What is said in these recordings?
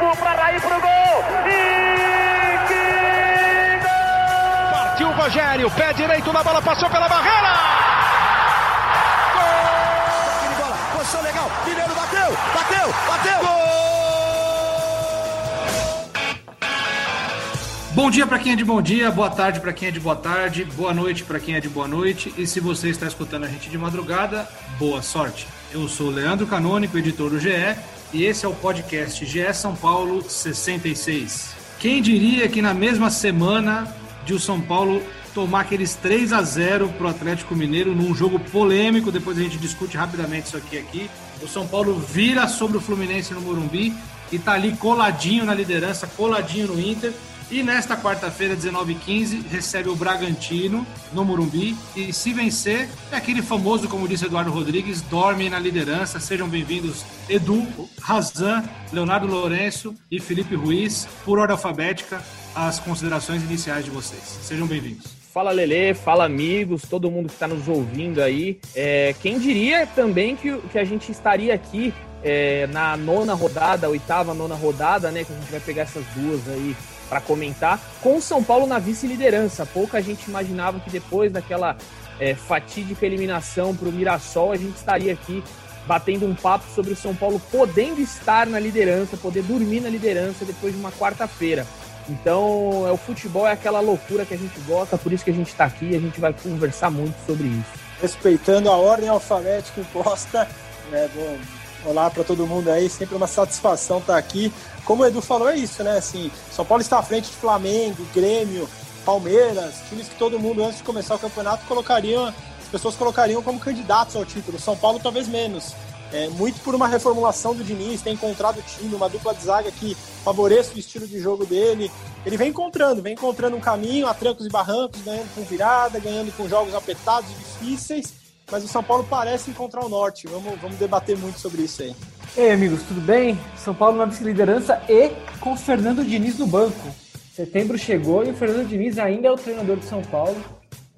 Cafu para Raí pro gol. E que gol! Partiu o Rogério, pé direito na bola, passou pela barreira. Gol! bola, posição legal. Mineiro bateu, bateu, bateu. Gol! Bom dia para quem é de bom dia, boa tarde para quem é de boa tarde, boa noite para quem é de boa noite. E se você está escutando a gente de madrugada, boa sorte. Eu sou o Leandro Canônico, editor do GE, e esse é o podcast GE São Paulo 66. Quem diria que na mesma semana de o São Paulo tomar aqueles 3 a 0 para o Atlético Mineiro num jogo polêmico, depois a gente discute rapidamente isso aqui aqui. O São Paulo vira sobre o Fluminense no Morumbi e tá ali coladinho na liderança, coladinho no Inter e nesta quarta-feira, 19h15, recebe o Bragantino no Morumbi. E se vencer, é aquele famoso, como disse Eduardo Rodrigues, dorme na liderança. Sejam bem-vindos, Edu, Razan, Leonardo Lourenço e Felipe Ruiz, por ordem alfabética, as considerações iniciais de vocês. Sejam bem-vindos. Fala Lele, fala amigos, todo mundo que está nos ouvindo aí. É, quem diria também que, que a gente estaria aqui é, na nona rodada, oitava, nona rodada, né? Que a gente vai pegar essas duas aí para comentar, com o São Paulo na vice-liderança. Pouca gente imaginava que depois daquela é, fatídica eliminação para o Mirassol, a gente estaria aqui batendo um papo sobre o São Paulo podendo estar na liderança, poder dormir na liderança depois de uma quarta-feira. Então, é, o futebol é aquela loucura que a gente gosta, por isso que a gente está aqui e a gente vai conversar muito sobre isso. Respeitando a ordem alfabética imposta, né, bom, olá para todo mundo aí, sempre uma satisfação estar aqui como o Edu falou, é isso, né? Assim, São Paulo está à frente de Flamengo, Grêmio, Palmeiras, times que todo mundo, antes de começar o campeonato, colocariam, as pessoas colocariam como candidatos ao título. São Paulo talvez menos. É, muito por uma reformulação do Diniz, tem encontrado o time, uma dupla de zaga que favoreça o estilo de jogo dele. Ele vem encontrando, vem encontrando um caminho a trancos e barrancos, ganhando com virada, ganhando com jogos apertados e difíceis, mas o São Paulo parece encontrar o norte. Vamos, vamos debater muito sobre isso aí. Ei, amigos, tudo bem? São Paulo na vice-liderança e com Fernando Diniz no banco. Setembro chegou e o Fernando Diniz ainda é o treinador de São Paulo.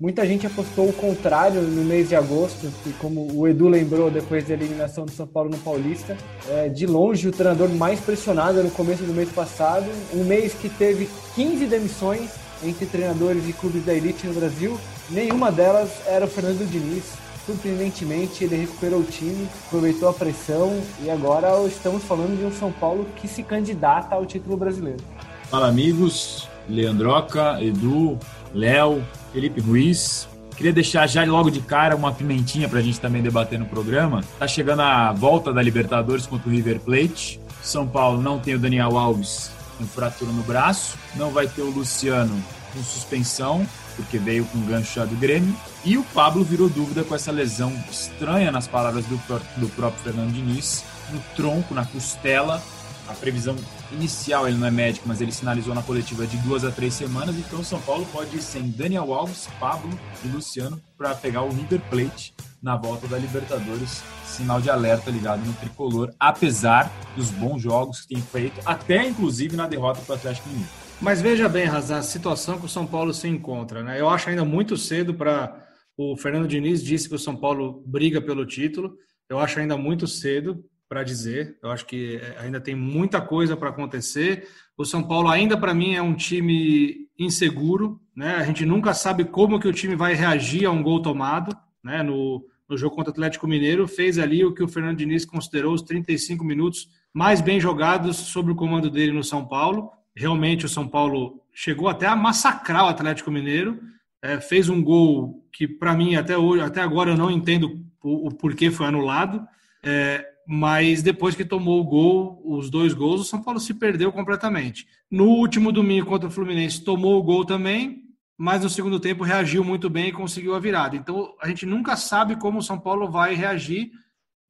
Muita gente apostou o contrário no mês de agosto, que como o Edu lembrou depois da eliminação do São Paulo no Paulista, é de longe o treinador mais pressionado no começo do mês passado, um mês que teve 15 demissões entre treinadores e clubes da elite no Brasil, nenhuma delas era o Fernando Diniz surpreendentemente ele recuperou o time, aproveitou a pressão e agora estamos falando de um São Paulo que se candidata ao título brasileiro. Fala amigos, Leandroca, Edu, Léo, Felipe Ruiz. Queria deixar já logo de cara uma pimentinha para a gente também debater no programa. Tá chegando a volta da Libertadores contra o River Plate. São Paulo não tem o Daniel Alves com fratura no braço, não vai ter o Luciano com suspensão porque veio com gancho já do Grêmio. E o Pablo virou dúvida com essa lesão estranha, nas palavras do, do próprio Fernando Diniz, no tronco, na costela. A previsão inicial, ele não é médico, mas ele sinalizou na coletiva de duas a três semanas. Então o São Paulo pode ir sem Daniel Alves, Pablo e Luciano para pegar o River Plate na volta da Libertadores. Sinal de alerta ligado no tricolor, apesar dos bons jogos que tem feito, até inclusive na derrota para o Atlético Mineiro. Mas veja bem, Razan, a situação que o São Paulo se encontra. Né? Eu acho ainda muito cedo para. O Fernando Diniz disse que o São Paulo briga pelo título. Eu acho ainda muito cedo para dizer. Eu acho que é, ainda tem muita coisa para acontecer. O São Paulo ainda para mim é um time inseguro, né? A gente nunca sabe como que o time vai reagir a um gol tomado, né? No, no jogo contra o Atlético Mineiro fez ali o que o Fernando Diniz considerou os 35 minutos mais bem jogados sob o comando dele no São Paulo realmente o São Paulo chegou até a massacrar o Atlético Mineiro, é, fez um gol que para mim até hoje, até agora eu não entendo o, o porquê foi anulado, é, mas depois que tomou o gol, os dois gols, o São Paulo se perdeu completamente. No último domingo contra o Fluminense tomou o gol também, mas no segundo tempo reagiu muito bem e conseguiu a virada. Então a gente nunca sabe como o São Paulo vai reagir,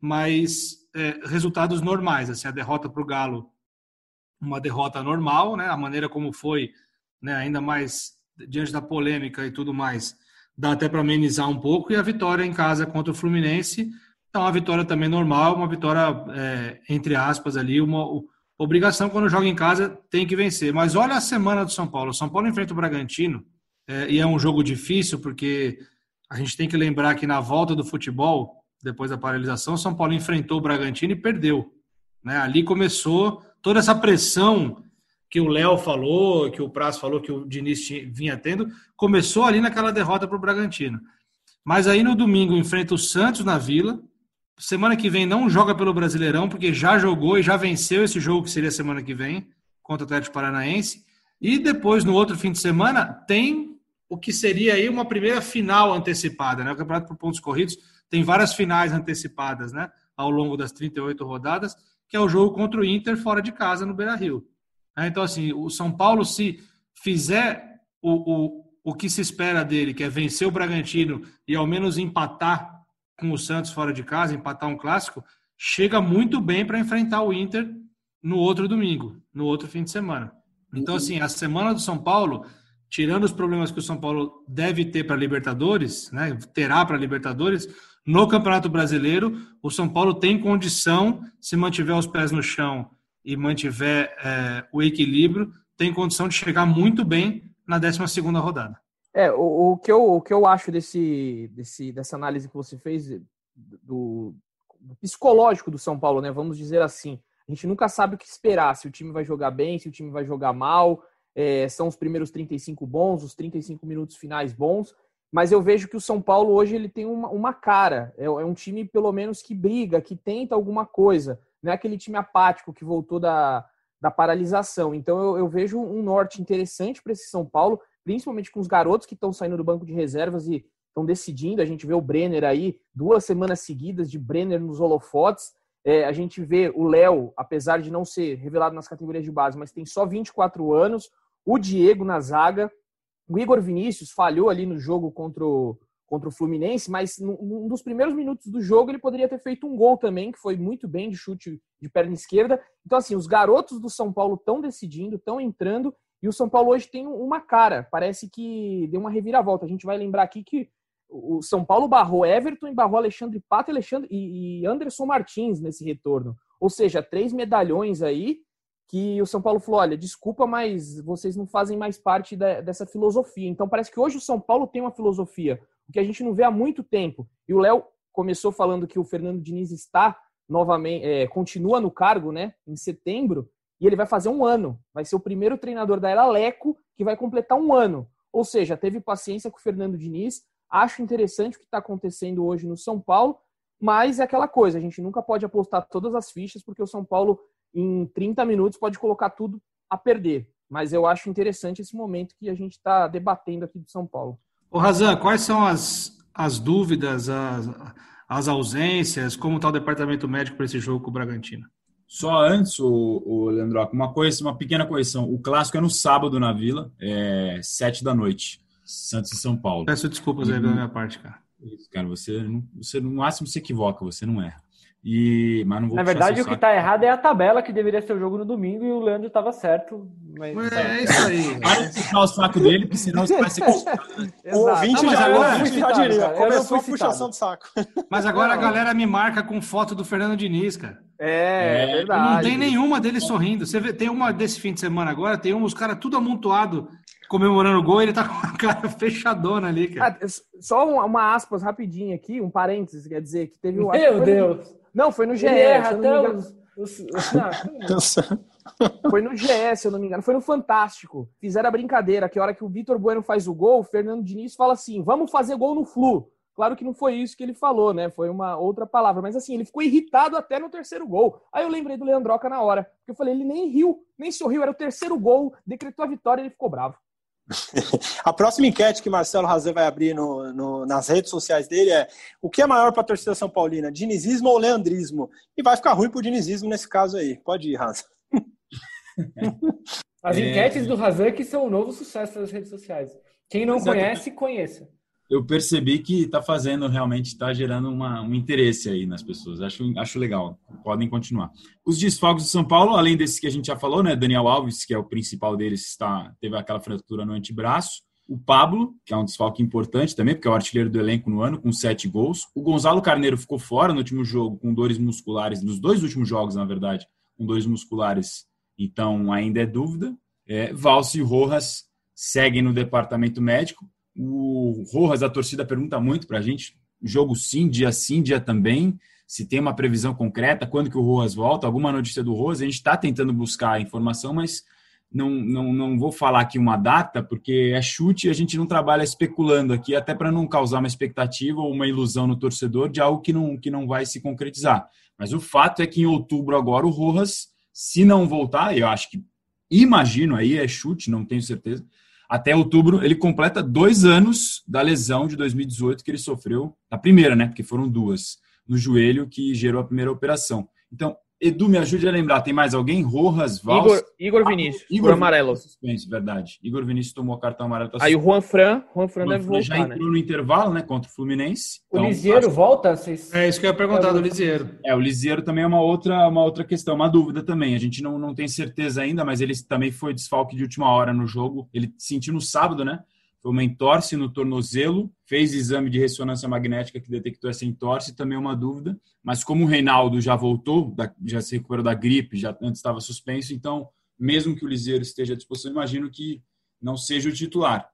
mas é, resultados normais, assim, a derrota para o Galo uma derrota normal, né? A maneira como foi, né? Ainda mais diante da polêmica e tudo mais, dá até para amenizar um pouco. E a vitória em casa contra o Fluminense é uma vitória também normal, uma vitória é, entre aspas ali, uma obrigação quando joga em casa tem que vencer. Mas olha a semana do São Paulo. São Paulo enfrenta o Bragantino é, e é um jogo difícil porque a gente tem que lembrar que na volta do futebol, depois da paralisação, o São Paulo enfrentou o Bragantino e perdeu. Né? Ali começou toda essa pressão que o Léo falou, que o Praz falou, que o Diniz vinha tendo, começou ali naquela derrota para o Bragantino. Mas aí no domingo enfrenta o Santos na Vila. Semana que vem não joga pelo Brasileirão, porque já jogou e já venceu esse jogo que seria semana que vem, contra o Atlético Paranaense. E depois, no outro fim de semana, tem o que seria aí uma primeira final antecipada, né? O Campeonato por Pontos Corridos tem várias finais antecipadas, né? Ao longo das 38 rodadas, que é o jogo contra o Inter fora de casa no Beira-Rio. É, então, assim, o São Paulo, se fizer o, o, o que se espera dele, que é vencer o Bragantino e ao menos empatar com o Santos fora de casa, empatar um clássico, chega muito bem para enfrentar o Inter no outro domingo, no outro fim de semana. Então, assim, a semana do São Paulo, tirando os problemas que o São Paulo deve ter para Libertadores, né, terá para Libertadores, no Campeonato Brasileiro, o São Paulo tem condição, se mantiver os pés no chão e mantiver é, o equilíbrio, tem condição de chegar muito bem na 12 rodada. É, o, o, que eu, o que eu acho desse, desse, dessa análise que você fez do, do, psicológico do São Paulo, né? Vamos dizer assim. A gente nunca sabe o que esperar, se o time vai jogar bem, se o time vai jogar mal. É, são os primeiros 35 bons, os 35 minutos finais bons. Mas eu vejo que o São Paulo hoje ele tem uma, uma cara. É, é um time, pelo menos, que briga, que tenta alguma coisa não é aquele time apático que voltou da, da paralisação. Então eu, eu vejo um norte interessante para esse São Paulo, principalmente com os garotos que estão saindo do banco de reservas e estão decidindo. A gente vê o Brenner aí, duas semanas seguidas de Brenner nos holofotes. É, a gente vê o Léo, apesar de não ser revelado nas categorias de base, mas tem só 24 anos. O Diego na zaga. O Igor Vinícius falhou ali no jogo contra o, contra o Fluminense, mas num dos primeiros minutos do jogo ele poderia ter feito um gol também, que foi muito bem de chute de perna esquerda. Então, assim, os garotos do São Paulo estão decidindo, estão entrando, e o São Paulo hoje tem uma cara, parece que deu uma reviravolta. A gente vai lembrar aqui que o São Paulo barrou Everton e barrou Alexandre Pato Alexandre, e Anderson Martins nesse retorno. Ou seja, três medalhões aí que o São Paulo falou: olha, desculpa, mas vocês não fazem mais parte da, dessa filosofia. Então parece que hoje o São Paulo tem uma filosofia que a gente não vê há muito tempo. E o Léo começou falando que o Fernando Diniz está novamente, é, continua no cargo, né, em setembro, e ele vai fazer um ano. Vai ser o primeiro treinador da era Leco que vai completar um ano. Ou seja, teve paciência com o Fernando Diniz. Acho interessante o que está acontecendo hoje no São Paulo, mas é aquela coisa, a gente nunca pode apostar todas as fichas, porque o São Paulo, em 30 minutos, pode colocar tudo a perder. Mas eu acho interessante esse momento que a gente está debatendo aqui do São Paulo. Ô Razan, quais são as, as dúvidas, as, as ausências, como está o departamento médico para esse jogo com o Bragantino? Só antes, o, o Leandro, uma coisa, uma pequena correção. O clássico é no sábado na Vila, é sete da noite, Santos e São Paulo. Peço desculpas aí da minha parte, cara. Isso, cara, você, você no máximo se equivoca, você não erra. E, mas não vou Na verdade, o que está errado é a tabela, que deveria ser o jogo no domingo, e o Leandro estava certo. Mas... É, é isso aí. Para de puxar o saco dele, porque senão você vai ser O ouvinte já, agora, já diria, começou a puxação de saco. Mas agora a galera me marca com foto do Fernando Diniz, cara. É, é verdade. Não tem nenhuma dele sorrindo. Você vê, tem uma desse fim de semana agora, tem um, os caras tudo amontoado comemorando o gol, ele tá com a cara fechadona ali, cara. Ah, só uma aspas rapidinho aqui, um parênteses, quer dizer, que teve um. Meu Deus! Não, foi no GE. Foi no GE, se eu não me engano. Foi no Fantástico. Fizeram a brincadeira que a hora que o Vitor Bueno faz o gol, o Fernando Diniz fala assim: vamos fazer gol no Flu. Claro que não foi isso que ele falou, né? Foi uma outra palavra. Mas assim, ele ficou irritado até no terceiro gol. Aí eu lembrei do Leandroca na hora. Porque eu falei, ele nem riu, nem sorriu. Era o terceiro gol, decretou a vitória e ele ficou bravo. A próxima enquete que Marcelo Razan vai abrir no, no, nas redes sociais dele é o que é maior para a torcida São Paulina, dinizismo ou leandrismo? E vai ficar ruim para o dinizismo nesse caso aí. Pode ir, Razan. As enquetes é... do Razan que são um novo sucesso nas redes sociais. Quem não Exatamente. conhece, conheça eu percebi que está fazendo realmente, está gerando uma, um interesse aí nas pessoas. Acho, acho legal. Podem continuar. Os desfalques do São Paulo, além desse que a gente já falou, né? Daniel Alves, que é o principal deles, está, teve aquela fratura no antebraço. O Pablo, que é um desfalque importante também, porque é o artilheiro do elenco no ano, com sete gols. O Gonzalo Carneiro ficou fora no último jogo, com dores musculares, nos dois últimos jogos, na verdade, com dores musculares. Então, ainda é dúvida. É, Valse e Rojas seguem no departamento médico. O Rojas, a torcida pergunta muito para a gente: jogo sim, dia sim, dia também. se tem uma previsão concreta, quando que o Roas volta, alguma notícia do Roas. A gente está tentando buscar a informação, mas não, não, não vou falar aqui uma data, porque é chute e a gente não trabalha especulando aqui, até para não causar uma expectativa ou uma ilusão no torcedor de algo que não, que não vai se concretizar. Mas o fato é que em outubro agora o Rojas, se não voltar, eu acho que, imagino aí, é chute, não tenho certeza, até outubro ele completa dois anos da lesão de 2018 que ele sofreu, a primeira, né, porque foram duas, no joelho que gerou a primeira operação. Então, Edu, me ajude a lembrar, tem mais alguém? Rojas, Vals... Igor, Igor Vinícius, ah, Igor amarelo. Suspense, verdade. Igor Vinícius tomou cartão amarelo. Tá Aí o Juan Fran, Juan Fran deve voltar, já entrou né? no intervalo, né, contra o Fluminense. O então, Lisieiro acho... volta? Vocês... É isso que eu ia perguntar do Lisieiro. É, o Lisieiro também é uma outra, uma outra questão, uma dúvida também. A gente não, não tem certeza ainda, mas ele também foi desfalque de última hora no jogo. Ele sentiu no sábado, né? Foi uma entorse no tornozelo, fez exame de ressonância magnética que detectou essa entorse, também é uma dúvida. Mas como o Reinaldo já voltou, já se recuperou da gripe, já antes estava suspenso, então, mesmo que o Liseiro esteja à disposição, imagino que não seja o titular.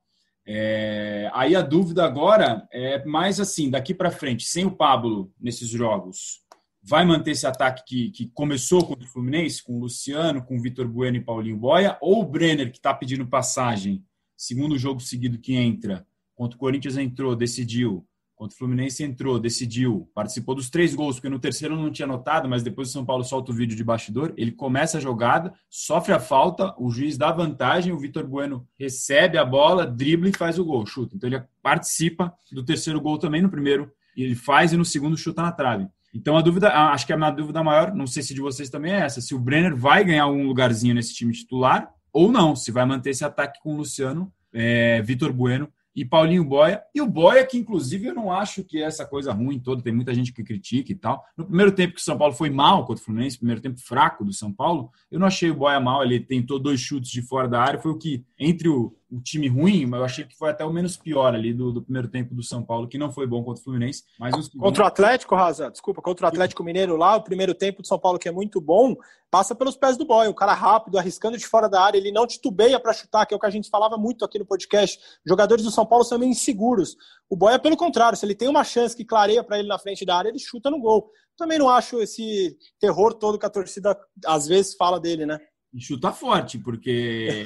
É, aí a dúvida agora é mais assim, daqui para frente, sem o Pablo nesses jogos, vai manter esse ataque que, que começou contra o Fluminense, com o Luciano, com o Vitor Bueno e Paulinho Boia, ou o Brenner, que está pedindo passagem, segundo jogo seguido que entra. Contra o Corinthians entrou, decidiu. Contra o Fluminense entrou, decidiu. Participou dos três gols, porque no terceiro não tinha notado, mas depois o São Paulo solta o vídeo de bastidor. Ele começa a jogada, sofre a falta, o juiz dá vantagem, o Vitor Bueno recebe a bola, dribla e faz o gol, chuta. Então ele participa do terceiro gol também no primeiro, ele faz e no segundo chuta na trave. Então a dúvida, acho que a minha dúvida maior, não sei se de vocês também é essa, se o Brenner vai ganhar algum lugarzinho nesse time titular ou não, se vai manter esse ataque com o Luciano, é, Vitor Bueno e Paulinho Boia. E o Boia, que inclusive eu não acho que é essa coisa ruim toda, tem muita gente que critica e tal. No primeiro tempo que o São Paulo foi mal contra o Fluminense, primeiro tempo fraco do São Paulo, eu não achei o Boia mal, ele tentou dois chutes de fora da área, foi o que, entre o, um time ruim, mas eu achei que foi até o menos pior ali do, do, primeiro tempo do São Paulo, que não foi bom contra o Fluminense. Mas os... Contra o Atlético, Raza, desculpa, contra o Atlético Mineiro lá, o primeiro tempo do São Paulo, que é muito bom, passa pelos pés do boy, o cara rápido, arriscando de fora da área, ele não titubeia para chutar, que é o que a gente falava muito aqui no podcast. Jogadores do São Paulo são meio inseguros. O boy é pelo contrário, se ele tem uma chance que clareia para ele na frente da área, ele chuta no gol. Também não acho esse terror todo que a torcida às vezes fala dele, né? E chuta forte, porque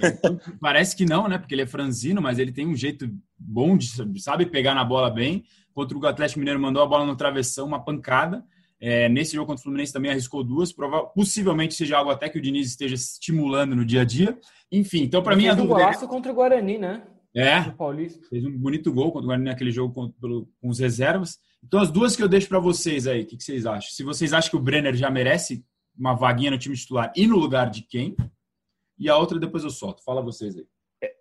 parece que não, né? Porque ele é franzino, mas ele tem um jeito bom de sabe pegar na bola bem. Contra o Atlético Mineiro mandou a bola no travessão, uma pancada. É, nesse jogo contra o Fluminense também arriscou duas, prova possivelmente seja algo até que o Diniz esteja estimulando no dia a dia. Enfim, então para mim a dúvida. Um golaço é... contra o Guarani, né? É. Fez um bonito gol contra o Guarani naquele jogo com, pelo, com os reservas. Então as duas que eu deixo para vocês aí, o que, que vocês acham? Se vocês acham que o Brenner já merece uma vaguinha no time titular e no lugar de quem. E a outra depois eu solto. Fala vocês aí.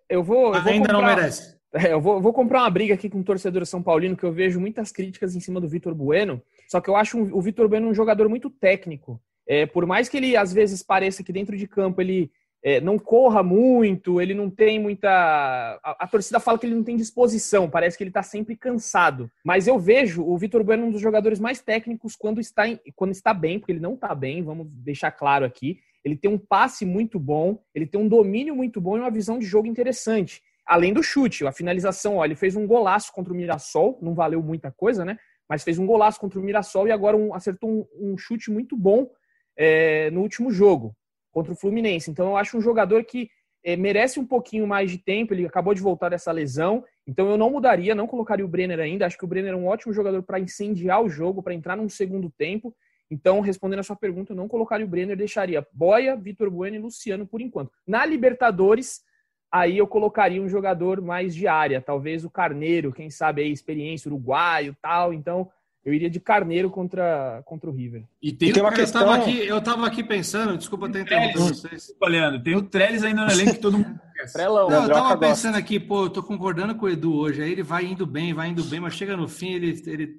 Eu vou. Eu vou Ainda comprar, não merece. É, eu vou, vou, comprar uma briga aqui com o torcedor São Paulino, que eu vejo muitas críticas em cima do Vitor Bueno. Só que eu acho um, o Vitor Bueno um jogador muito técnico. É, por mais que ele às vezes pareça que dentro de campo ele é, não corra muito, ele não tem muita. A, a, torcida fala que ele não tem disposição, parece que ele está sempre cansado. Mas eu vejo o Vitor Bueno um dos jogadores mais técnicos quando está, em, quando está bem, porque ele não está bem, vamos deixar claro aqui. Ele tem um passe muito bom, ele tem um domínio muito bom e uma visão de jogo interessante. Além do chute, a finalização, ó, ele fez um golaço contra o Mirassol, não valeu muita coisa, né? Mas fez um golaço contra o Mirassol e agora um, acertou um, um chute muito bom é, no último jogo contra o Fluminense. Então eu acho um jogador que é, merece um pouquinho mais de tempo. Ele acabou de voltar dessa lesão, então eu não mudaria, não colocaria o Brenner ainda. Acho que o Brenner é um ótimo jogador para incendiar o jogo, para entrar num segundo tempo. Então, respondendo a sua pergunta, eu não colocaria o Brenner, deixaria Boia, Vitor Bueno e Luciano por enquanto. Na Libertadores, aí eu colocaria um jogador mais de área, talvez o Carneiro, quem sabe aí, experiência uruguaio tal. Então, eu iria de Carneiro contra, contra o River. E tem, e tem uma questão. Eu estava aqui, eu tava aqui pensando, desculpa ter interrompido vocês. Desculpa, Leandro, tem o Trellis ainda no elenco que todo mundo conhece. Não, eu estava pensando aqui, pô, eu tô concordando com o Edu hoje. Aí ele vai indo bem, vai indo bem, mas chega no fim, ele, ele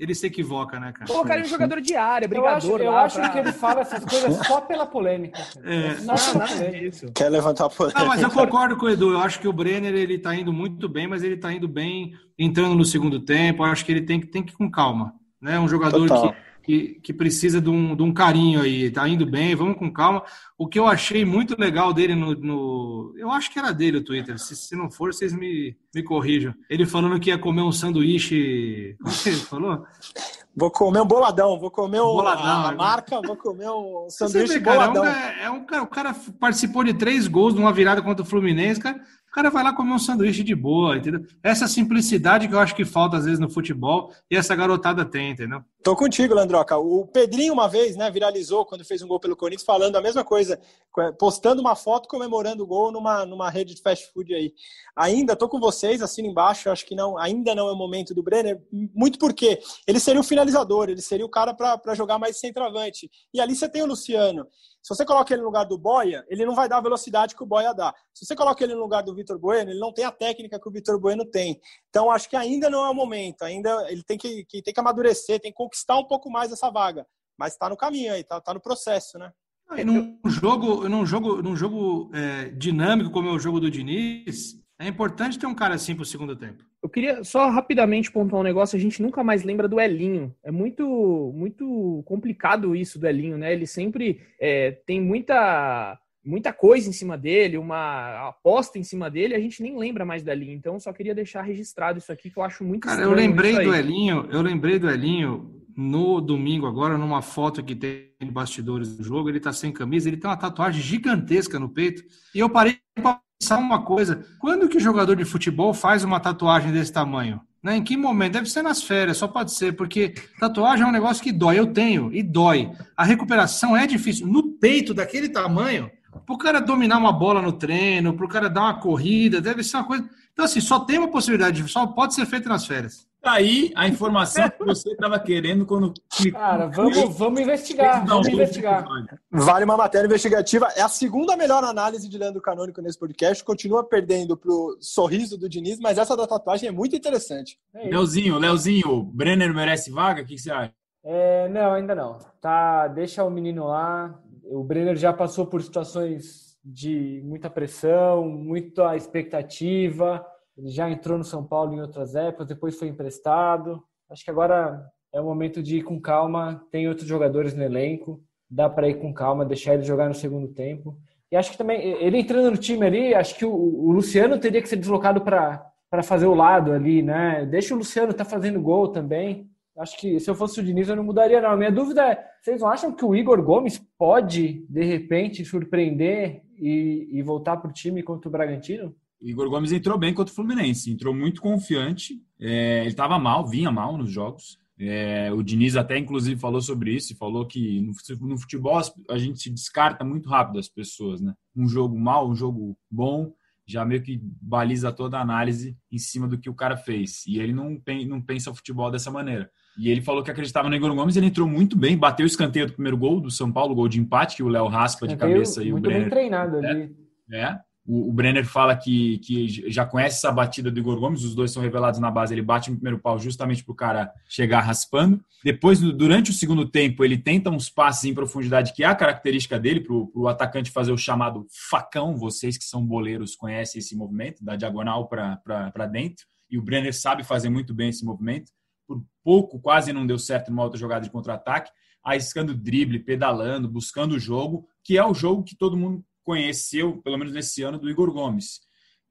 ele se equivoca, né, cara? Colocaria um jogador de área, brigador. Eu acho, eu acho que ele fala essas coisas só pela polêmica. É. Só pela polêmica. Quer levantar a polêmica. Não, mas eu concordo com o Edu. Eu acho que o Brenner ele tá indo muito bem, mas ele tá indo bem entrando no segundo tempo. Eu acho que ele tem que, tem que ir com calma. Né? Um jogador que que, que precisa de um, de um carinho aí, tá indo bem, vamos com calma. O que eu achei muito legal dele no. no eu acho que era dele o Twitter, se, se não for, vocês me, me corrijam. Ele falando que ia comer um sanduíche. Como que ele falou? Vou comer um boladão, vou comer um, boladão, a, né? marca, vou comer um sanduíche vê, cara, boladão. É um, é um, cara, o cara participou de três gols numa virada contra o Fluminense, cara. O cara vai lá comer um sanduíche de boa, entendeu? Essa simplicidade que eu acho que falta às vezes no futebol e essa garotada tem, entendeu? Tô contigo, Landroca. O Pedrinho, uma vez, né, viralizou quando fez um gol pelo Corinthians, falando a mesma coisa, postando uma foto comemorando o gol numa, numa rede de fast food aí. Ainda tô com vocês, assino embaixo, acho que não, ainda não é o momento do Brenner, muito porque ele seria o finalizador, ele seria o cara para jogar mais centroavante. E ali você tem o Luciano. Se você coloca ele no lugar do Boia, ele não vai dar a velocidade que o Boia dá. Se você coloca ele no lugar do Vitor Bueno, ele não tem a técnica que o Vitor Bueno tem. Então, acho que ainda não é o momento. Ainda ele tem que, que, tem que amadurecer, tem que conquistar um pouco mais essa vaga. Mas está no caminho aí, está tá no processo, né? E num jogo, num jogo, num jogo é, dinâmico como é o jogo do Diniz, é importante ter um cara assim pro segundo tempo. Eu queria só rapidamente pontuar um negócio, a gente nunca mais lembra do Elinho. É muito muito complicado isso do Elinho, né? Ele sempre é, tem muita muita coisa em cima dele, uma aposta em cima dele, a gente nem lembra mais do Elinho. Então, só queria deixar registrado isso aqui que eu acho muito Cara, eu lembrei do Elinho, eu lembrei do Elinho no domingo agora, numa foto que tem de bastidores do jogo, ele tá sem camisa, ele tem uma tatuagem gigantesca no peito, e eu parei para pensar uma coisa: quando que jogador de futebol faz uma tatuagem desse tamanho? Né? Em que momento? Deve ser nas férias, só pode ser, porque tatuagem é um negócio que dói. Eu tenho e dói. A recuperação é difícil. No peito daquele tamanho, para o cara dominar uma bola no treino, para o cara dar uma corrida, deve ser uma coisa. Então, assim, só tem uma possibilidade, só pode ser feito nas férias. Tá aí a informação que você estava querendo quando. Cara, vamos, vamos investigar. Vamos investigar. Vale uma matéria investigativa. É a segunda melhor análise de Leandro Canônico nesse podcast. Continua perdendo pro sorriso do Diniz, mas essa da tatuagem é muito interessante. É Leozinho, Leozinho, Brenner merece vaga? O que, que você acha? É, não, ainda não. Tá, deixa o menino lá. O Brenner já passou por situações de muita pressão, muita expectativa ele já entrou no São Paulo em outras épocas, depois foi emprestado. Acho que agora é o momento de ir com calma. Tem outros jogadores no elenco, dá para ir com calma, deixar ele jogar no segundo tempo. E acho que também, ele entrando no time ali, acho que o, o Luciano teria que ser deslocado para fazer o lado ali, né? Deixa o Luciano tá fazendo gol também. Acho que se eu fosse o Diniz, eu não mudaria, não. A minha dúvida é: vocês não acham que o Igor Gomes pode, de repente, surpreender e, e voltar para o time contra o Bragantino? Igor Gomes entrou bem contra o Fluminense, entrou muito confiante. É, ele estava mal, vinha mal nos jogos. É, o Diniz até inclusive falou sobre isso, falou que no, no, futebol a gente se descarta muito rápido as pessoas, né? Um jogo mal, um jogo bom, já meio que baliza toda a análise em cima do que o cara fez. E ele não, não pensa o futebol dessa maneira. E ele falou que acreditava no Igor Gomes, ele entrou muito bem, bateu o escanteio do primeiro gol do São Paulo, gol de empate, que o Léo raspa de cabeça e o Brenner. Muito bem treinado ali. É, é. O, o, Brenner fala que, que já conhece essa batida do Igor Gomes, os dois são revelados na base, ele bate no primeiro pau justamente para o cara chegar raspando. Depois, durante o segundo tempo, ele tenta uns passes em profundidade, que é a característica dele, para o atacante fazer o chamado facão. Vocês que são boleiros conhecem esse movimento, da diagonal para dentro. E o Brenner sabe fazer muito bem esse movimento. Por pouco, quase não deu certo numa outra jogada de contra-ataque, arriscando drible, pedalando, buscando o jogo, que é o jogo que todo mundo conheceu, pelo menos nesse ano, do Igor Gomes.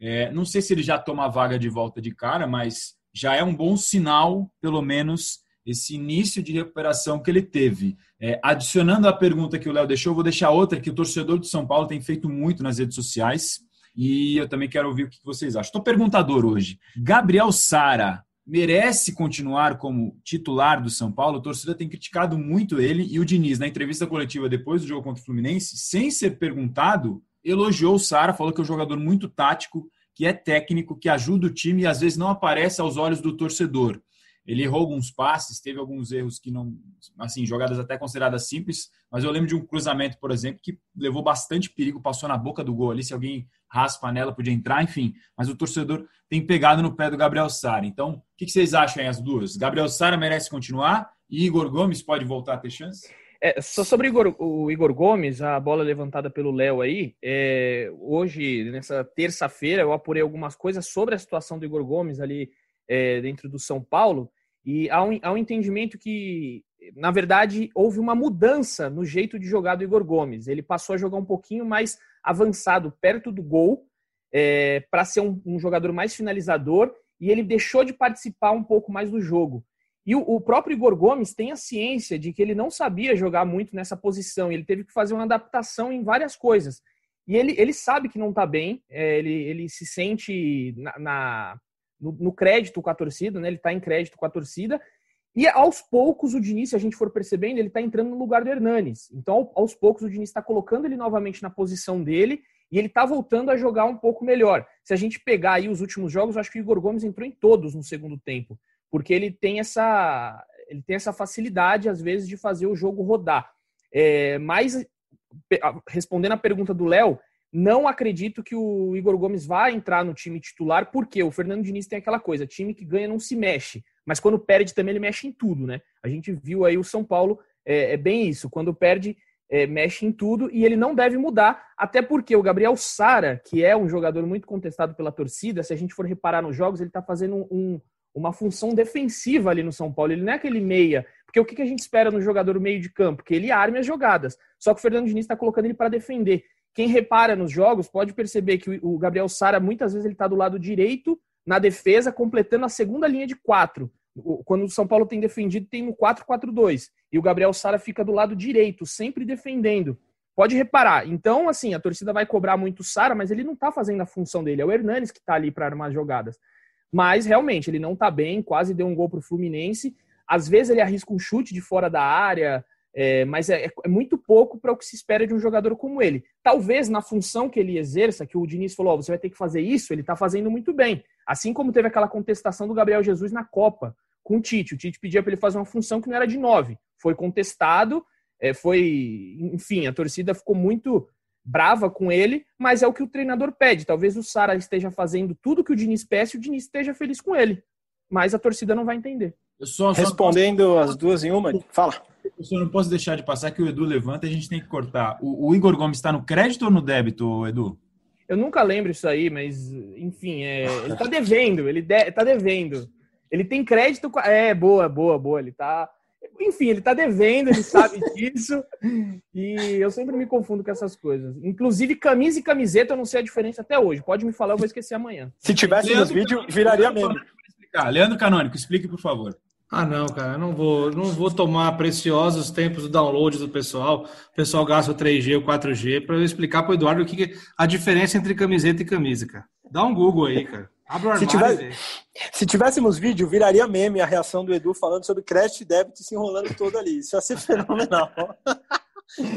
É, não sei se ele já toma a vaga de volta de cara, mas já é um bom sinal, pelo menos, esse início de recuperação que ele teve. É, adicionando a pergunta que o Léo deixou, vou deixar outra que o torcedor de São Paulo tem feito muito nas redes sociais. E eu também quero ouvir o que vocês acham. Estou perguntador hoje. Gabriel Sara merece continuar como titular do São Paulo. O torcedor tem criticado muito ele e o Diniz, na entrevista coletiva depois do jogo contra o Fluminense, sem ser perguntado, elogiou o Sara, falou que é um jogador muito tático, que é técnico, que ajuda o time e às vezes não aparece aos olhos do torcedor. Ele errou alguns passes, teve alguns erros que não, assim, jogadas até consideradas simples, mas eu lembro de um cruzamento, por exemplo, que levou bastante perigo, passou na boca do gol ali, se alguém raspa a panela podia entrar, enfim. Mas o torcedor tem pegado no pé do Gabriel Sara. Então, o que vocês acham aí, as duas? Gabriel Sara merece continuar e Igor Gomes pode voltar a ter chance? É, só sobre o Igor, o Igor, Gomes, a bola levantada pelo Léo aí, é, hoje, nessa terça-feira, eu apurei algumas coisas sobre a situação do Igor Gomes ali é, dentro do São Paulo. E há um, há um entendimento que, na verdade, houve uma mudança no jeito de jogar do Igor Gomes. Ele passou a jogar um pouquinho mais avançado, perto do gol, é, para ser um, um jogador mais finalizador, e ele deixou de participar um pouco mais do jogo. E o, próprio Igor Gomes tem a ciência de que ele não sabia jogar muito nessa posição, ele teve que fazer uma adaptação em várias coisas. E ele, ele sabe que não está bem, é, ele, ele se sente na, na no, crédito com a torcida, né? ele está em crédito com a torcida, e aos poucos o Diniz, se a gente for percebendo, ele está entrando no lugar do Hernanes. Então, aos poucos, o Diniz está colocando ele novamente na posição dele e ele está voltando a jogar um pouco melhor. Se a gente pegar aí os últimos jogos, eu acho que o Igor Gomes entrou em todos no segundo tempo porque ele tem essa, ele tem essa facilidade, às vezes, de fazer o jogo rodar. É, mas, respondendo a pergunta do Léo, não acredito que o Igor Gomes vá entrar no time titular, porque o Fernando Diniz tem aquela coisa, time que ganha não se mexe, mas quando perde também ele mexe em tudo, né? A gente viu aí o São Paulo, é, é bem isso, quando perde, é, mexe em tudo e ele não deve mudar, até porque o Gabriel Sara, que é um jogador muito contestado pela torcida, se a gente for reparar nos jogos, ele está fazendo um, uma função defensiva ali no São Paulo. Ele não é aquele meia. Porque o que a gente espera no jogador meio de campo? Que ele arme as jogadas. Só que o Fernando Diniz está colocando ele para defender. Quem repara nos jogos pode perceber que o Gabriel Sara, muitas vezes, ele está do lado direito na defesa, completando a segunda linha de quatro. Quando o São Paulo tem defendido, tem um 4-4-2. E o Gabriel Sara fica do lado direito, sempre defendendo. Pode reparar. Então, assim, a torcida vai cobrar muito o Sara, mas ele não está fazendo a função dele. É o Hernanes que está ali para armar as jogadas. Mas realmente ele não tá bem, quase deu um gol pro Fluminense. Às vezes ele arrisca um chute de fora da área, é, mas é, é, muito pouco para o que se espera de um jogador como ele. Talvez na função que ele exerça, que o Diniz falou, oh, você vai ter que fazer isso, ele está fazendo muito bem. Assim como teve aquela contestação do Gabriel Jesus na Copa com o Tite. O Tite pedia para ele fazer uma função que não era de nove. Foi contestado, é, foi. Enfim, a torcida ficou muito brava com ele, mas é o que o treinador pede. Talvez o Sara esteja fazendo tudo que o Diniz pede e o Diniz esteja feliz com ele. Mas a torcida não vai entender. Só, só Respondendo posso... as duas em uma, fala. Eu só não posso deixar de passar que o Edu levanta e a gente tem que cortar. O, o Igor Gomes está no crédito ou no débito, Edu? Eu nunca lembro isso aí, mas enfim, é, ele está devendo, ele de, tá devendo. Ele tem crédito. É, boa, boa, boa. Ele tá. Enfim, ele tá devendo, ele sabe disso. E eu sempre me confundo com essas coisas. Inclusive, camisa e camiseta, eu não sei a diferença até hoje. Pode me falar, eu vou esquecer amanhã. Se tivesse nos vídeos, viraria mesmo. Leandro Canônico, explique, por favor. Ah, não, cara, eu não vou, não vou tomar preciosos tempos do download do pessoal. O pessoal gasta o 3G ou 4G para eu explicar para o Eduardo o que, que a diferença entre camiseta e camisa, cara. Dá um Google aí, cara. Abre o armário, se, tivesse, se tivéssemos vídeo, viraria meme a reação do Edu falando sobre crédito e débito se enrolando todo ali. Isso ia ser fenomenal.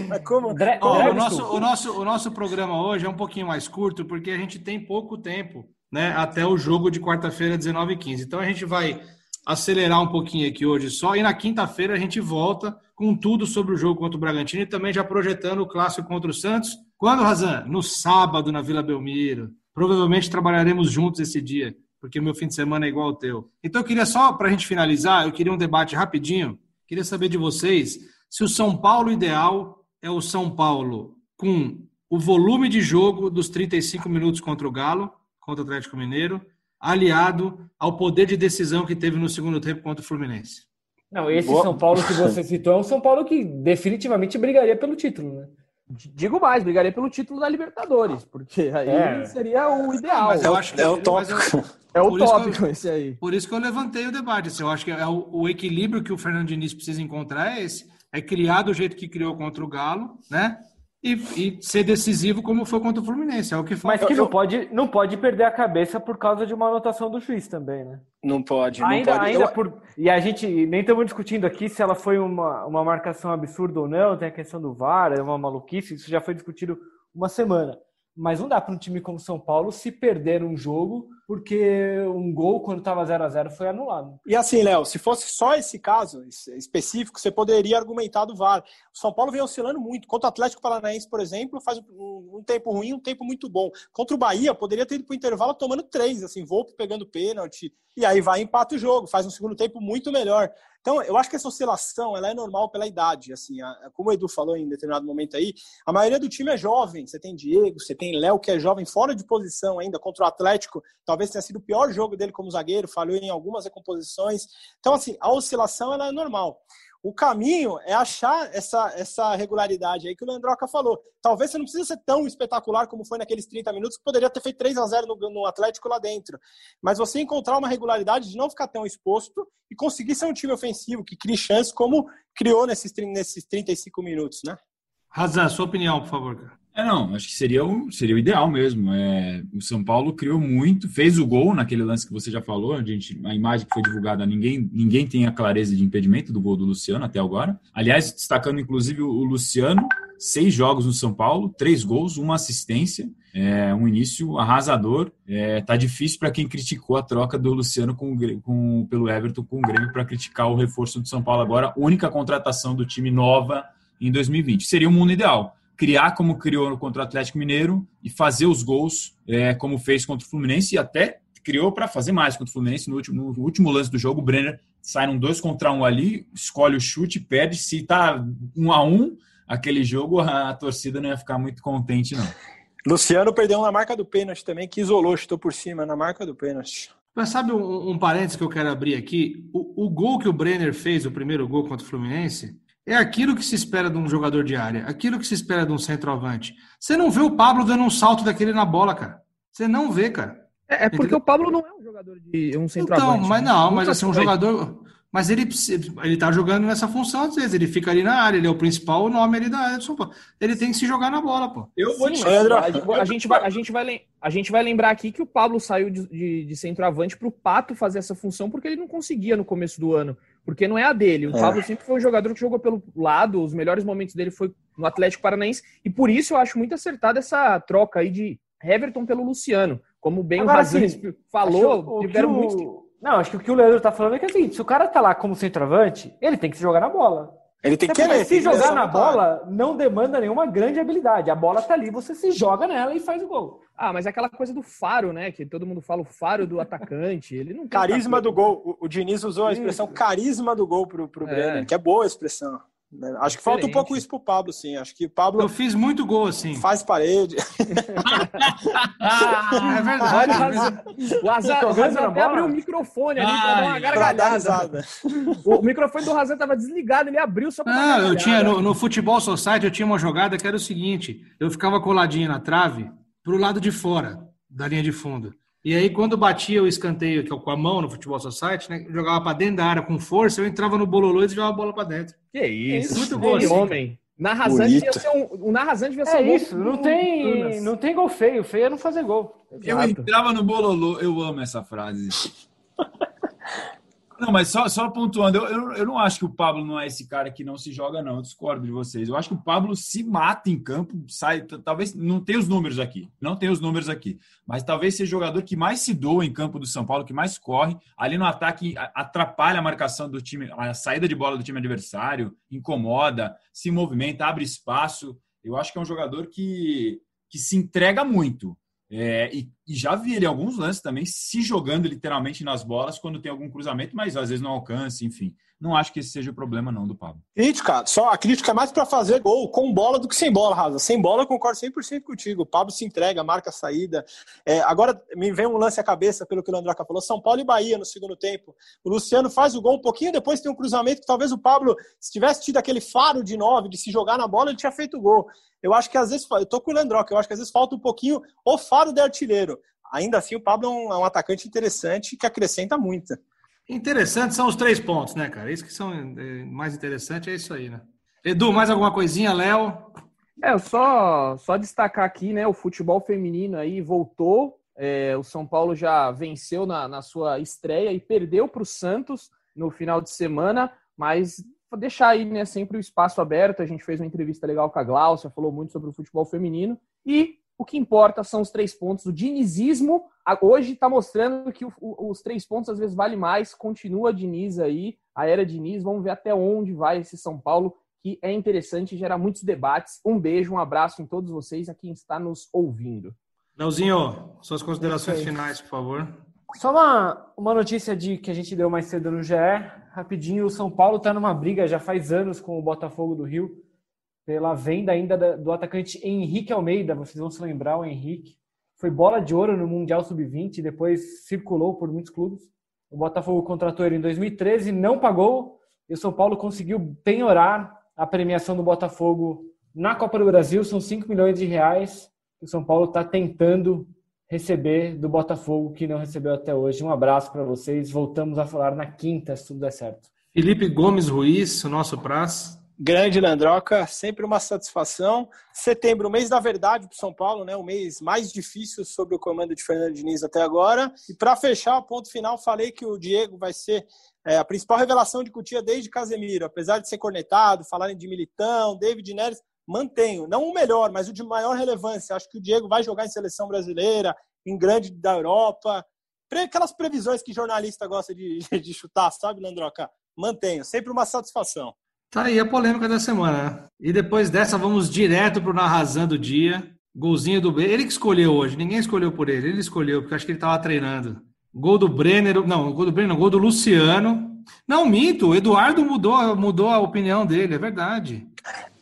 Mas como... Dre oh, o, nosso, o, nosso, o nosso programa hoje é um pouquinho mais curto porque a gente tem pouco tempo né, até o jogo de quarta-feira, 19h15. Então a gente vai acelerar um pouquinho aqui hoje só e na quinta-feira a gente volta com tudo sobre o jogo contra o Bragantino e também já projetando o clássico contra o Santos. Quando, Razan? No sábado na Vila Belmiro. Provavelmente trabalharemos juntos esse dia, porque meu fim de semana é igual ao teu. Então eu queria só, para a gente finalizar, eu queria um debate rapidinho. Queria saber de vocês se o São Paulo ideal é o São Paulo com o volume de jogo dos 35 minutos contra o Galo, contra o Atlético Mineiro, aliado ao poder de decisão que teve no segundo tempo contra o Fluminense. Não, esse Boa. São Paulo que você citou é um São Paulo que definitivamente brigaria pelo título, né? Digo mais, brigaria pelo título da Libertadores, porque aí é. seria o ideal. Mas eu acho que é o tópico. É o tópico esse aí. Por isso que eu levantei o debate. Assim, eu acho que é o, o, equilíbrio que o Fernando Diniz precisa encontrar é esse. É criar do jeito que criou contra o Galo, né? E, e, ser decisivo como foi contra o Fluminense. É o que Mas que não pode, não pode perder a cabeça por causa de uma anotação do juiz também, né? Não pode. Não ainda, pode. ainda por. E a gente nem estamos discutindo aqui se ela foi uma, uma marcação absurda ou não, tem a questão do VAR, é uma maluquice, isso já foi discutido uma semana. Mas não dá para um time como São Paulo se perder um jogo porque um gol, quando estava 0 a 0 foi anulado. E assim, Léo, se fosse só esse caso específico, você poderia argumentar do VAR. O São Paulo vem oscilando muito. Contra o Atlético Paranaense, por exemplo, faz um, tempo ruim, um tempo muito bom. Contra o Bahia, poderia ter ido para o intervalo tomando três, assim, Volpe pegando pênalti, e aí vai e empata o jogo, faz um segundo tempo muito melhor. Então, eu acho que essa oscilação ela é normal pela idade. Assim, a, como o Edu falou em determinado momento aí, a maioria do time é jovem. Você tem Diego, você tem Léo, que é jovem, fora de posição ainda, contra o Atlético. Talvez tenha sido o pior jogo dele como zagueiro, falhou em algumas recomposições. Então, assim, a oscilação ela é normal. O caminho é achar essa, essa regularidade aí que o Leandroca falou. Talvez você não precisa ser tão espetacular como foi naqueles 30 minutos, que poderia ter feito 3 a 0 no, no Atlético lá dentro. Mas você encontrar uma regularidade de não ficar tão exposto e conseguir ser um time ofensivo que crie chance como criou nesses, nesses 35 minutos, né? Razan, sua opinião, por favor, cara. É, não, acho que seria o, seria o ideal mesmo. É, o São Paulo criou muito, fez o gol naquele lance que você já falou, a, gente, a imagem que foi divulgada, ninguém, ninguém tem a clareza de impedimento do gol do Luciano até agora. Aliás, destacando inclusive o Luciano, seis jogos no São Paulo, três gols, uma assistência, é, um início arrasador. É, tá difícil para quem criticou a troca do Luciano com, com, pelo Everton com o Grêmio para criticar o reforço do São Paulo agora, única contratação do time nova em 2020. Seria o mundo ideal criar como criou contra o Atlético Mineiro e fazer os gols é, como fez contra o Fluminense e até criou para fazer mais contra o Fluminense no último, no último lance do jogo. O Brenner sai num dois contra um ali, escolhe o chute, perde. Se tá um a um aquele jogo, a, a torcida não ia ficar muito contente, não. Luciano perdeu na marca do pênalti também, que isolou, estou por cima na marca do pênalti. Mas sabe um, um parênteses que eu quero abrir aqui? O, o gol que o Brenner fez, o primeiro gol contra o Fluminense, é aquilo que se espera de um jogador de área, aquilo que se espera de um centroavante. Você não vê o Pablo dando um salto daquele na bola, cara. Você não vê, cara. É, é porque Entendeu? o Pablo não é um jogador de um centroavante. Então, mas né? não, mas assim, um jogador. Mas ele, ele tá jogando nessa função às vezes. Ele fica ali na área, ele é o principal nome ali da área do São Paulo. Ele tem que se jogar na bola, pô. Eu vou Sim, te a, a, gente vai, a, gente vai, a gente vai lembrar aqui que o Pablo saiu de, de, de centroavante para o Pato fazer essa função porque ele não conseguia no começo do ano porque não é a dele. O é. Pablo sempre foi um jogador que jogou pelo lado, os melhores momentos dele foi no Atlético Paranaense, e por isso eu acho muito acertada essa troca aí de Everton pelo Luciano. Como bem Agora, o Razan assim, falou, tiveram o... muitos... Não, acho que o que o Leandro tá falando é que assim, se o cara tá lá como centroavante, ele tem que se jogar na bola. Ele tem que querer. Se jogar na bola, não demanda nenhuma grande habilidade. A bola tá ali, você se joga nela e faz o gol. Ah, mas é aquela coisa do faro, né? Que todo mundo fala o faro do atacante. Ele não Carisma do gol. O, o Diniz usou a expressão Isso. carisma do gol pro, pro é. Brenner, que é boa a expressão. Né? Acho que falta um pouco isso pro Pablo, sim. Acho que o Pablo. Eu fiz muito gol, assim. Faz parede. ah, é verdade. o Azar, o Azar até abriu o microfone ali pra dar uma gargalhada. o microfone do Razan tava desligado, ele abriu só pra Não, eu tinha no, no Futebol Society, eu tinha uma jogada que era o seguinte: eu ficava coladinho na trave pro lado de fora da linha de fundo. E aí, quando batia o escanteio que é com a mão no Futebol Society, né, jogava para dentro da área com força, eu entrava no bololô e jogava a bola para dentro. Que isso, muito bom. Assim, homem. Narrazan devia ser um, o Narrazan devia ser é um isso, não tem, não tem gol feio. Feio é não fazer gol. Eu entrava no bololô, eu amo essa frase. Não, mas só, só pontuando, eu, eu, eu, não acho que o Pablo não é esse cara que não se joga, não. Eu discordo de vocês. Eu acho que o Pablo se mata em campo, sai. Talvez não tenha os números aqui, não tem os números aqui, mas talvez seja o jogador que mais se doa em campo do São Paulo, que mais corre. Ali no ataque, atrapalha a marcação do time, a saída de bola do time adversário, incomoda, se movimenta, abre espaço. Eu acho que é um jogador que, que se entrega muito. É, e, e, já vi ele alguns lances também se jogando literalmente nas bolas quando tem algum cruzamento, mas às vezes não alcança, enfim. Não acho que esse seja o problema, não, do Pablo. Crítica, só a crítica é mais para fazer gol com bola do que sem bola, Raza. Sem bola, eu concordo 100% contigo. O Pablo se entrega, marca a saída. É, agora, me vem um lance à cabeça, pelo que o Landraca falou: São Paulo e Bahia no segundo tempo. O Luciano faz o gol, um pouquinho depois tem um cruzamento que talvez o Pablo, se tivesse tido aquele faro de nove, de se jogar na bola, ele tinha feito o gol. Eu acho que às vezes, eu tô com o Landroca, eu acho que às vezes falta um pouquinho o faro de artilheiro. Ainda assim, o Pablo é um, é um atacante interessante que acrescenta muito. Interessante são os três pontos, né, cara? Isso que são é, mais interessante é isso aí, né? Edu, mais alguma coisinha, Léo? É, só só destacar aqui, né? O futebol feminino aí voltou. É, o São Paulo já venceu na, na sua estreia e perdeu para o Santos no final de semana, mas deixar aí né, sempre o espaço aberto. A gente fez uma entrevista legal com a Glaucia, falou muito sobre o futebol feminino. E o que importa são os três pontos. O dinizismo hoje está mostrando que o, o, os três pontos às vezes vale mais. Continua a Diniz aí, a era Diniz. Vamos ver até onde vai esse São Paulo, que é interessante e gera muitos debates. Um beijo, um abraço em todos vocês, a quem está nos ouvindo. Leozinho, suas considerações é finais, por favor. Só uma, uma notícia de que a gente deu mais cedo no GE. Rapidinho, o São Paulo está numa briga já faz anos com o Botafogo do Rio pela venda ainda do atacante Henrique Almeida. Vocês vão se lembrar, o Henrique foi bola de ouro no Mundial Sub-20, depois circulou por muitos clubes. O Botafogo contratou ele em 2013, não pagou. e o São Paulo conseguiu penhorar a premiação do Botafogo na Copa do Brasil. São 5 milhões de reais que o São Paulo está tentando receber do Botafogo, que não recebeu até hoje. Um abraço para vocês. Voltamos a falar na quinta, se tudo der certo. Felipe Gomes Ruiz, o nosso prazo. Grande Landroca, sempre uma satisfação. Setembro, mês da verdade para São Paulo, né? O mês mais difícil sobre o comando de Fernando Diniz até agora. E para fechar o ponto final, falei que o Diego vai ser é, a principal revelação de Cutia desde Casemiro, apesar de ser cornetado, falarem de Militão, David Neres, mantenho, não o melhor, mas o de maior relevância. Acho que o Diego vai jogar em seleção brasileira, em grande da Europa. Aquelas previsões que jornalista gosta de, de chutar, sabe, Landroca? Mantenho, sempre uma satisfação. Tá aí a polêmica da semana. Né? E depois dessa, vamos direto pro Narrazão do dia. Golzinho do B. Ele que escolheu hoje, ninguém escolheu por ele. Ele escolheu, porque acho que ele estava treinando. Gol do Brenner, não, gol do Brenner, não, gol do Luciano. Não, minto, o Eduardo mudou, mudou a opinião dele, é verdade.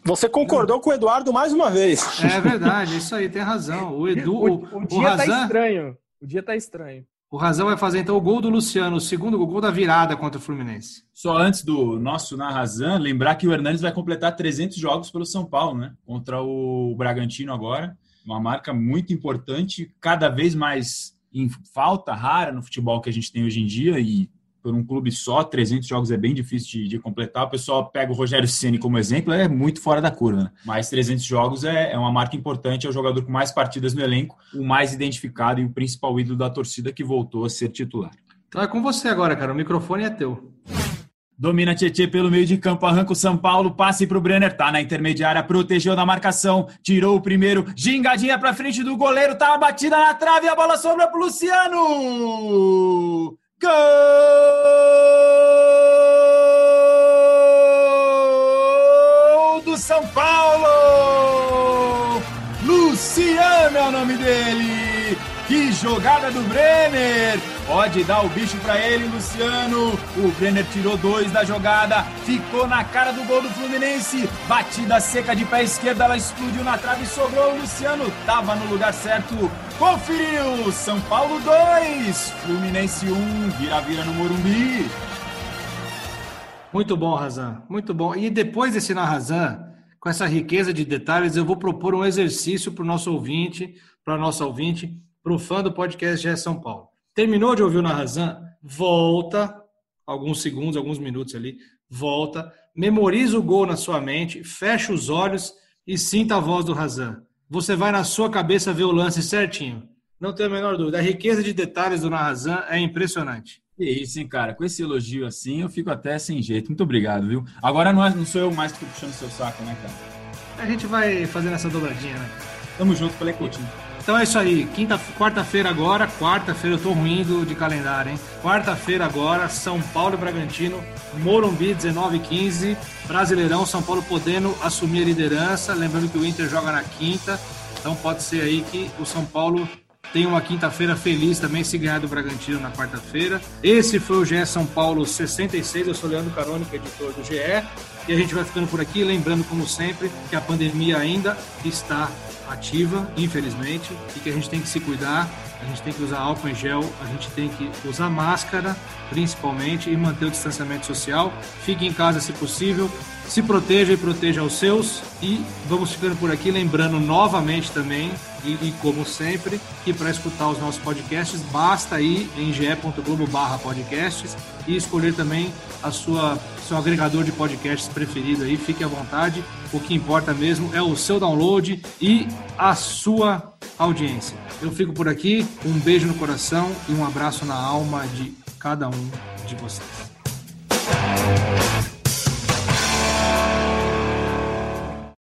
Você concordou com o Eduardo mais uma vez. É verdade, isso aí, tem razão. O Edu, o, o, o dia o tá estranho. O dia tá estranho. O Razão vai fazer então o gol do Luciano, o segundo gol da virada contra o Fluminense. Só antes do nosso na Razão, lembrar que o Hernandes vai completar 300 jogos pelo São Paulo, né? Contra o Bragantino agora. Uma marca muito importante, cada vez mais em falta rara no futebol que a gente tem hoje em dia e por um clube só, 300 jogos é bem difícil de, de completar. O pessoal pega o Rogério Ceni como exemplo, é muito fora da curva. Né? Mas 300 jogos é, é, uma marca importante, é o jogador com mais partidas no elenco, o mais identificado e o principal ídolo da torcida que voltou a ser titular. Então é com você agora, cara. O microfone é teu. Domina Tietê pelo meio de campo, arranca o São Paulo, passe para o Brenner, tá na intermediária, protegeu na marcação, tirou o primeiro, gingadinha para frente do goleiro, tá a batida na trave, a bola sobra para Luciano! Gol do São Paulo! Luciano é o nome dele! Que jogada do Brenner! Pode dar o bicho para ele, Luciano. O Brenner tirou dois da jogada, ficou na cara do gol do Fluminense. Batida seca de pé esquerdo, ela explodiu na trave e sobrou. O Luciano tava no lugar certo. Conferiu! São Paulo 2, Fluminense 1, vira-vira no Morumbi. Muito bom, Razan. Muito bom. E depois desse Narrazan, com essa riqueza de detalhes, eu vou propor um exercício para o nosso ouvinte, para a nossa ouvinte, para o fã do podcast GE São Paulo. Terminou de ouvir o Narrazan? Volta, alguns segundos, alguns minutos ali, volta, memoriza o gol na sua mente, fecha os olhos e sinta a voz do Razan você vai na sua cabeça ver o lance certinho. Não tenho a menor dúvida. A riqueza de detalhes do Narrazan é impressionante. Que isso, hein, cara? Com esse elogio assim, eu fico até sem jeito. Muito obrigado, viu? Agora não, é, não sou eu mais que tô puxando seu saco, né, cara? A gente vai fazendo essa dobradinha, né? Tamo junto, falei Coutinho. Então é isso aí. Quinta, quarta-feira agora. Quarta-feira eu tô ruim de calendário, hein? Quarta-feira agora, São Paulo e Bragantino, Morumbi 19 15 Brasileirão, São Paulo podendo assumir a liderança. Lembrando que o Inter joga na quinta. Então pode ser aí que o São Paulo tenha uma quinta-feira feliz também se ganhar do Bragantino na quarta-feira. Esse foi o GE São Paulo 66. Eu sou Leandro Carônico, editor do GE. E a gente vai ficando por aqui, lembrando, como sempre, que a pandemia ainda está ativa, infelizmente, e que a gente tem que se cuidar, a gente tem que usar álcool em gel, a gente tem que usar máscara, principalmente, e manter o distanciamento social. Fique em casa se possível, se proteja e proteja os seus. E vamos ficando por aqui, lembrando novamente também, e, e como sempre, que para escutar os nossos podcasts, basta ir em ge.globo podcasts e escolher também a sua seu agregador de podcasts preferido aí, fique à vontade. O que importa mesmo é o seu download e a sua audiência. Eu fico por aqui, um beijo no coração e um abraço na alma de cada um de vocês.